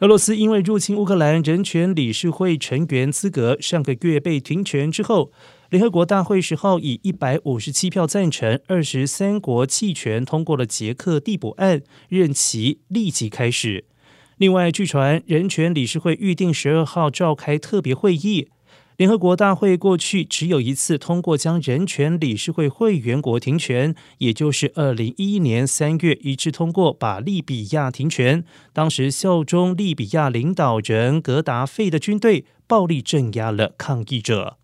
俄罗斯因为入侵乌克兰人权理事会成员资格上个月被停权之后，联合国大会十号以一百五十七票赞成、二十三国弃权通过了捷克递补案，任期立即开始。另外，据传人权理事会预定十二号召开特别会议。联合国大会过去只有一次通过将人权理事会会员国停权，也就是二零一一年三月一致通过把利比亚停权。当时效忠利比亚领导人格达费的军队暴力镇压了抗议者。